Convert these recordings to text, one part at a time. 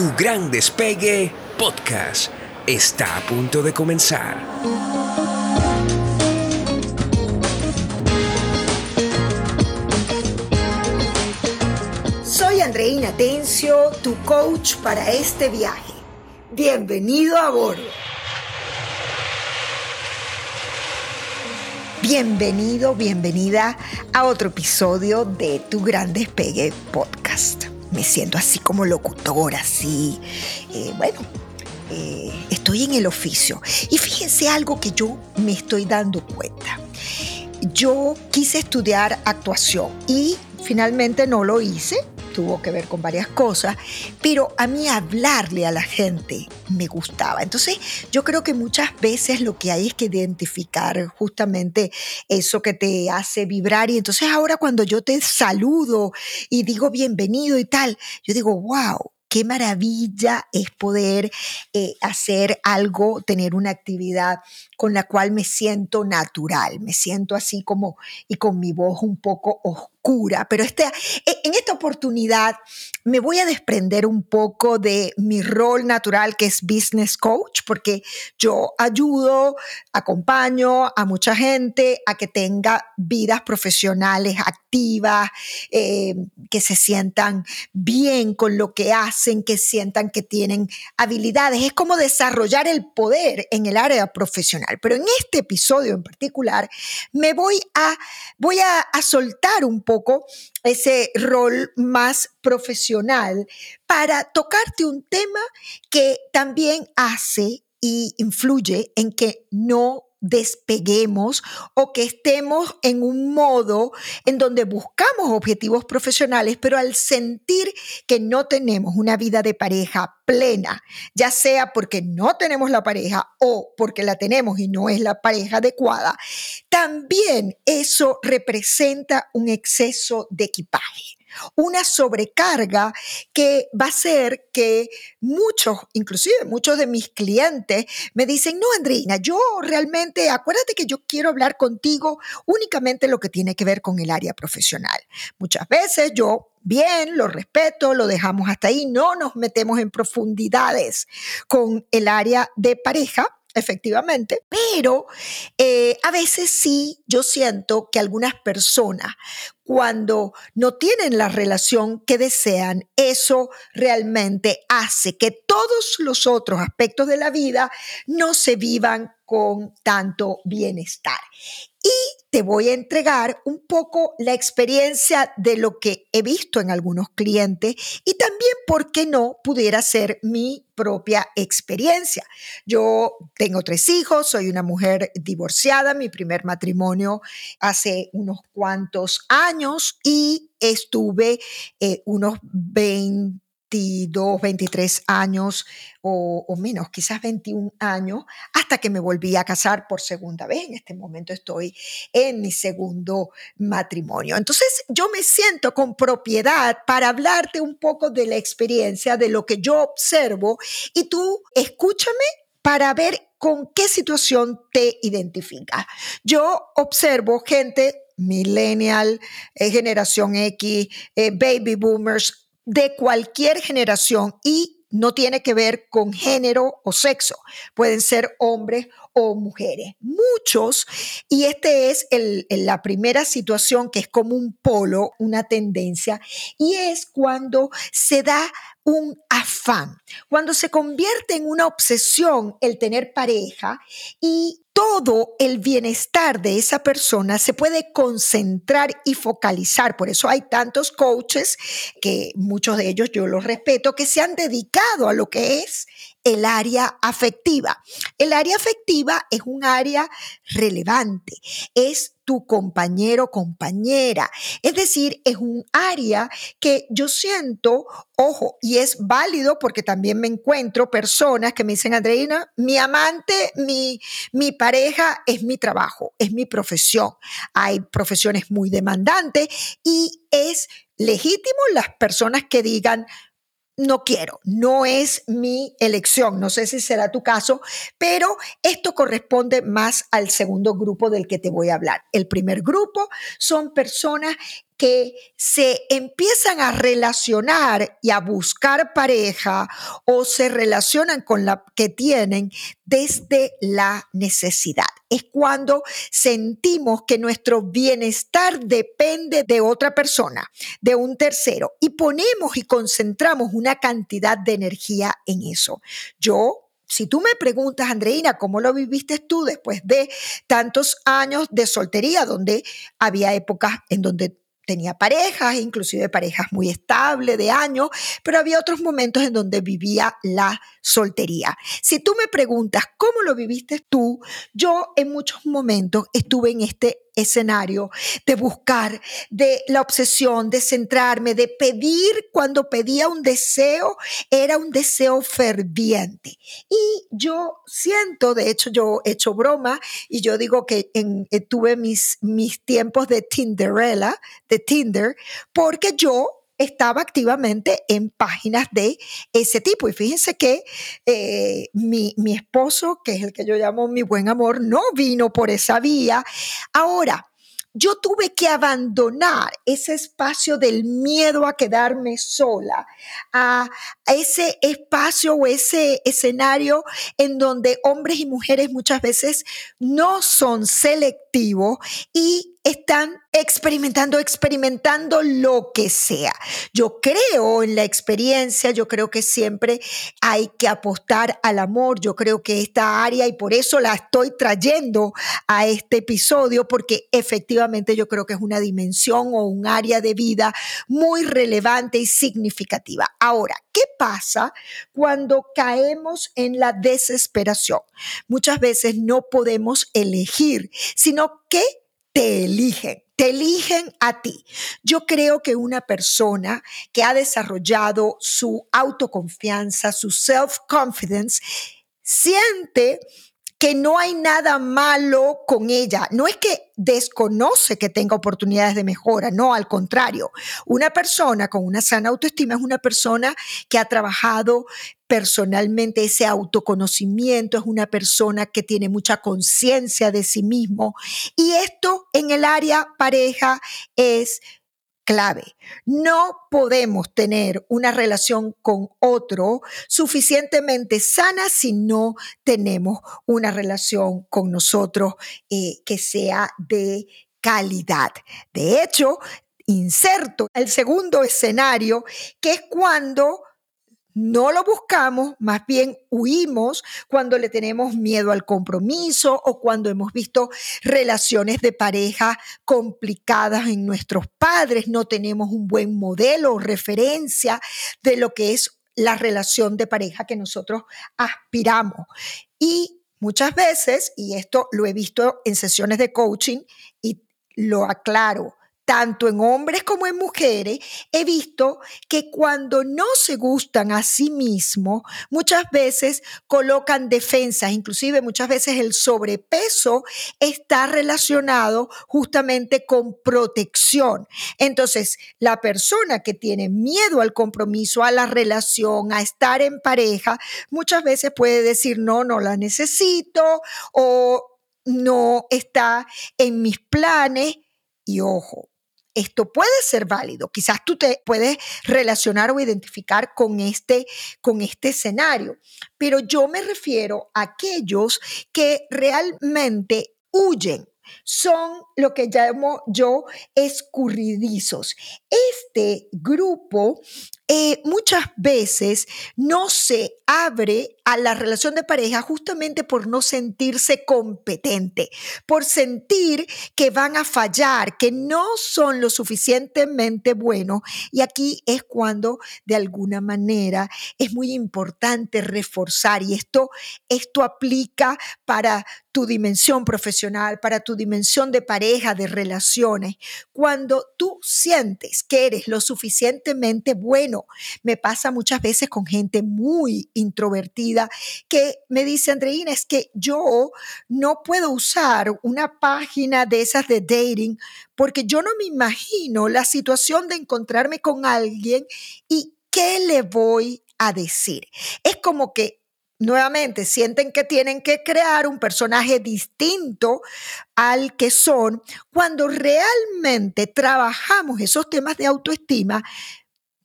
Tu gran despegue podcast está a punto de comenzar. Soy Andreina Tencio, tu coach para este viaje. Bienvenido a bordo. Bienvenido, bienvenida a otro episodio de Tu Gran Despegue Podcast. Me siento así como locutora, así. Eh, bueno, eh, estoy en el oficio. Y fíjense algo que yo me estoy dando cuenta. Yo quise estudiar actuación y finalmente no lo hice tuvo que ver con varias cosas, pero a mí hablarle a la gente me gustaba. Entonces yo creo que muchas veces lo que hay es que identificar justamente eso que te hace vibrar y entonces ahora cuando yo te saludo y digo bienvenido y tal, yo digo, wow, qué maravilla es poder eh, hacer algo, tener una actividad con la cual me siento natural, me siento así como y con mi voz un poco oscura, pero este, e, en esta oportunidad me voy a desprender un poco de mi rol natural que es business coach, porque yo ayudo, acompaño a mucha gente a que tenga vidas profesionales activas, eh, que se sientan bien con lo que hacen, que sientan que tienen habilidades. Es como desarrollar el poder en el área profesional. Pero en este episodio en particular me voy a, voy a, a soltar un poco ese rol más profesional para tocarte un tema que también hace y influye en que no despeguemos o que estemos en un modo en donde buscamos objetivos profesionales, pero al sentir que no tenemos una vida de pareja plena, ya sea porque no tenemos la pareja o porque la tenemos y no es la pareja adecuada, también eso representa un exceso de equipaje una sobrecarga que va a ser que muchos, inclusive muchos de mis clientes, me dicen, no, Andreina, yo realmente, acuérdate que yo quiero hablar contigo únicamente lo que tiene que ver con el área profesional. Muchas veces yo bien, lo respeto, lo dejamos hasta ahí, no nos metemos en profundidades con el área de pareja efectivamente, pero eh, a veces sí yo siento que algunas personas cuando no tienen la relación que desean, eso realmente hace que todos los otros aspectos de la vida no se vivan con tanto bienestar. Te voy a entregar un poco la experiencia de lo que he visto en algunos clientes y también, ¿por qué no?, pudiera ser mi propia experiencia. Yo tengo tres hijos, soy una mujer divorciada, mi primer matrimonio hace unos cuantos años y estuve eh, unos 20 22, 23 años o, menos, quizás 21 años, hasta que me volví a casar por segunda vez. En este momento estoy en mi segundo matrimonio. Entonces yo me siento con propiedad para hablarte un poco de la experiencia, de lo que yo observo y tú escúchame para ver con qué situación te identificas. Yo observo gente millennial, eh, generación X, eh, baby boomers, de cualquier generación y no tiene que ver con género o sexo. Pueden ser hombres o mujeres. Muchos, y este es la primera situación que es como un polo, una tendencia, y es cuando se da un afán, cuando se convierte en una obsesión el tener pareja y todo el bienestar de esa persona se puede concentrar y focalizar. Por eso hay tantos coaches, que muchos de ellos yo los respeto, que se han dedicado a lo que es el área afectiva. El área afectiva es un área relevante, es tu compañero, compañera. Es decir, es un área que yo siento, ojo, y es válido porque también me encuentro personas que me dicen, Andreina, mi amante, mi, mi pareja es mi trabajo, es mi profesión. Hay profesiones muy demandantes y es legítimo las personas que digan, no quiero, no es mi elección, no sé si será tu caso, pero esto corresponde más al segundo grupo del que te voy a hablar. El primer grupo son personas que se empiezan a relacionar y a buscar pareja o se relacionan con la que tienen desde la necesidad. Es cuando sentimos que nuestro bienestar depende de otra persona, de un tercero, y ponemos y concentramos una cantidad de energía en eso. Yo si tú me preguntas, Andreina, ¿cómo lo viviste tú después de tantos años de soltería, donde había épocas en donde tenía parejas, inclusive parejas muy estables de años, pero había otros momentos en donde vivía la soltería. Si tú me preguntas cómo lo viviste tú, yo en muchos momentos estuve en este escenario, de buscar, de la obsesión, de centrarme, de pedir cuando pedía un deseo, era un deseo ferviente. Y yo siento, de hecho yo he hecho broma y yo digo que eh, tuve mis, mis tiempos de Tinderella, de Tinder, porque yo estaba activamente en páginas de ese tipo. Y fíjense que eh, mi, mi esposo, que es el que yo llamo mi buen amor, no vino por esa vía. Ahora, yo tuve que abandonar ese espacio del miedo a quedarme sola, a, ese espacio o ese escenario en donde hombres y mujeres muchas veces no son selectivos y están experimentando, experimentando lo que sea. Yo creo en la experiencia, yo creo que siempre hay que apostar al amor, yo creo que esta área, y por eso la estoy trayendo a este episodio, porque efectivamente yo creo que es una dimensión o un área de vida muy relevante y significativa. Ahora, ¿qué pasa cuando caemos en la desesperación? Muchas veces no podemos elegir, sino que te eligen, te eligen a ti. Yo creo que una persona que ha desarrollado su autoconfianza, su self-confidence, siente que no hay nada malo con ella. No es que desconoce que tenga oportunidades de mejora, no, al contrario. Una persona con una sana autoestima es una persona que ha trabajado personalmente ese autoconocimiento, es una persona que tiene mucha conciencia de sí mismo. Y esto en el área pareja es clave. No podemos tener una relación con otro suficientemente sana si no tenemos una relación con nosotros eh, que sea de calidad. De hecho, inserto el segundo escenario, que es cuando no lo buscamos, más bien huimos cuando le tenemos miedo al compromiso o cuando hemos visto relaciones de pareja complicadas en nuestros padres, no tenemos un buen modelo o referencia de lo que es la relación de pareja que nosotros aspiramos. Y muchas veces, y esto lo he visto en sesiones de coaching y lo aclaro, tanto en hombres como en mujeres, he visto que cuando no se gustan a sí mismos, muchas veces colocan defensas, inclusive muchas veces el sobrepeso está relacionado justamente con protección. Entonces, la persona que tiene miedo al compromiso, a la relación, a estar en pareja, muchas veces puede decir, no, no la necesito o no está en mis planes. Y ojo, esto puede ser válido. Quizás tú te puedes relacionar o identificar con este, con este escenario, pero yo me refiero a aquellos que realmente huyen son lo que llamo yo escurridizos. Este grupo eh, muchas veces no se abre a la relación de pareja justamente por no sentirse competente, por sentir que van a fallar, que no son lo suficientemente buenos. Y aquí es cuando de alguna manera es muy importante reforzar y esto, esto aplica para tu dimensión profesional, para tu dimensión de pareja, de relaciones. Cuando tú sientes que eres lo suficientemente bueno, me pasa muchas veces con gente muy introvertida que me dice, Andreina, es que yo no puedo usar una página de esas de dating porque yo no me imagino la situación de encontrarme con alguien y qué le voy a decir. Es como que nuevamente sienten que tienen que crear un personaje distinto al que son, cuando realmente trabajamos esos temas de autoestima,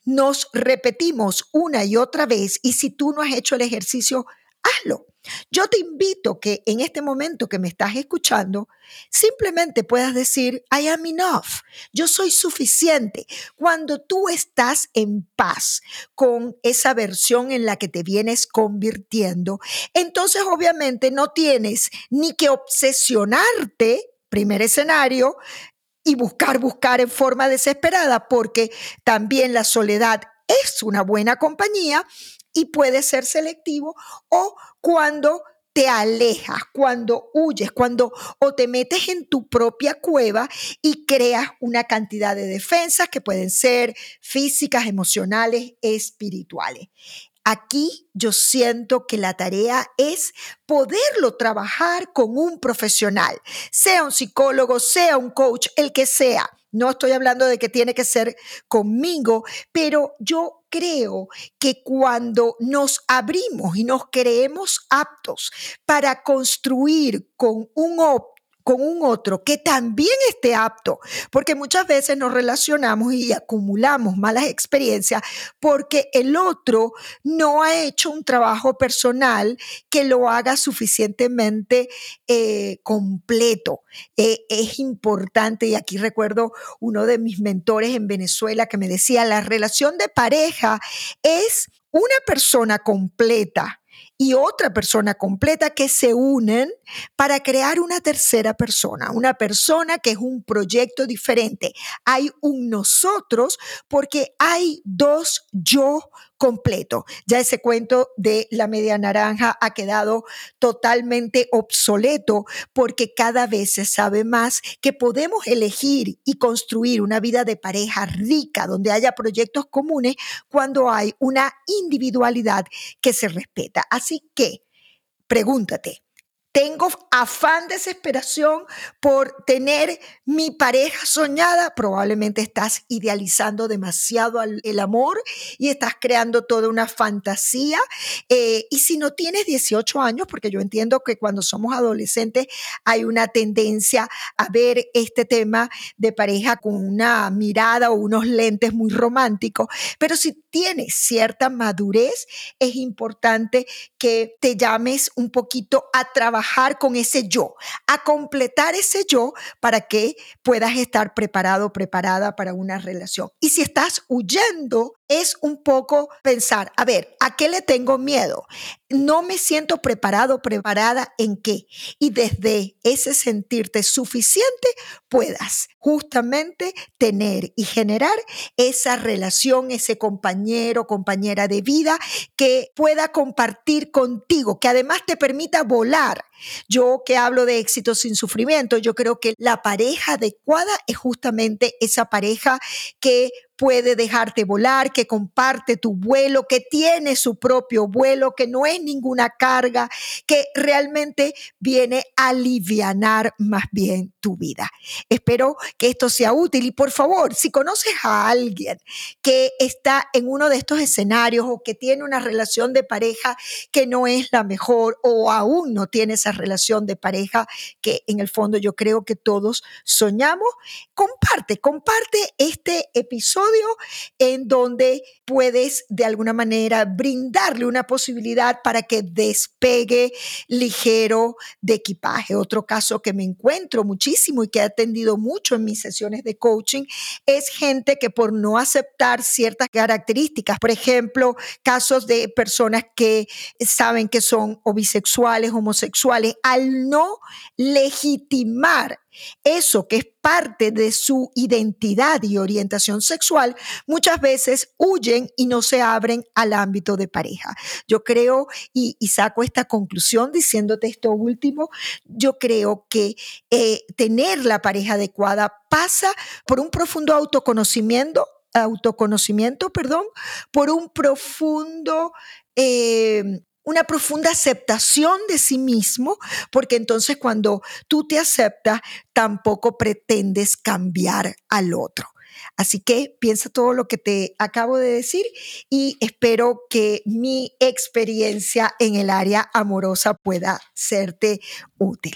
nos repetimos una y otra vez y si tú no has hecho el ejercicio, hazlo. Yo te invito que en este momento que me estás escuchando, simplemente puedas decir, I am enough, yo soy suficiente. Cuando tú estás en paz con esa versión en la que te vienes convirtiendo, entonces obviamente no tienes ni que obsesionarte, primer escenario, y buscar, buscar en forma desesperada, porque también la soledad es una buena compañía y puede ser selectivo o cuando te alejas, cuando huyes, cuando o te metes en tu propia cueva y creas una cantidad de defensas que pueden ser físicas, emocionales, espirituales. Aquí yo siento que la tarea es poderlo trabajar con un profesional, sea un psicólogo, sea un coach, el que sea. No estoy hablando de que tiene que ser conmigo, pero yo creo que cuando nos abrimos y nos creemos aptos para construir con un con un otro que también esté apto, porque muchas veces nos relacionamos y acumulamos malas experiencias porque el otro no ha hecho un trabajo personal que lo haga suficientemente eh, completo. Eh, es importante, y aquí recuerdo uno de mis mentores en Venezuela que me decía, la relación de pareja es una persona completa y otra persona completa que se unen para crear una tercera persona, una persona que es un proyecto diferente. Hay un nosotros porque hay dos yo completo. Ya ese cuento de la media naranja ha quedado totalmente obsoleto porque cada vez se sabe más que podemos elegir y construir una vida de pareja rica donde haya proyectos comunes cuando hay una individualidad que se respeta. Así que, pregúntate, tengo afán, desesperación por tener mi pareja soñada. Probablemente estás idealizando demasiado el amor y estás creando toda una fantasía. Eh, y si no tienes 18 años, porque yo entiendo que cuando somos adolescentes hay una tendencia a ver este tema de pareja con una mirada o unos lentes muy románticos, pero si tienes cierta madurez, es importante que te llames un poquito a trabajar con ese yo, a completar ese yo para que puedas estar preparado, preparada para una relación. Y si estás huyendo, es un poco pensar, a ver, ¿a qué le tengo miedo? No me siento preparado, preparada en qué. Y desde ese sentirte suficiente puedas justamente tener y generar esa relación, ese compañero, compañera de vida que pueda compartir contigo, que además te permita volar. Yo que hablo de éxito sin sufrimiento, yo creo que la pareja adecuada es justamente esa pareja que puede dejarte volar, que comparte tu vuelo, que tiene su propio vuelo, que no es ninguna carga, que realmente viene a alivianar más bien tu vida. Espero que esto sea útil y por favor, si conoces a alguien que está en uno de estos escenarios o que tiene una relación de pareja que no es la mejor o aún no tiene esa relación de pareja que en el fondo yo creo que todos soñamos, comparte, comparte este episodio en donde puedes de alguna manera brindarle una posibilidad para que despegue ligero de equipaje. Otro caso que me encuentro muchísimo y que he atendido mucho en mis sesiones de coaching es gente que por no aceptar ciertas características, por ejemplo, casos de personas que saben que son o bisexuales, homosexuales, al no legitimar eso que es parte de su identidad y orientación sexual, muchas veces huyen y no se abren al ámbito de pareja. Yo creo, y, saco esta conclusión diciéndote esto último, yo creo que eh, tener la pareja adecuada pasa por un profundo autoconocimiento, autoconocimiento, perdón, por un profundo eh, una profunda aceptación de sí mismo, porque entonces cuando tú te aceptas, tampoco pretendes cambiar al otro. Así que piensa todo lo que te acabo de decir y espero que mi experiencia en el área amorosa pueda serte útil.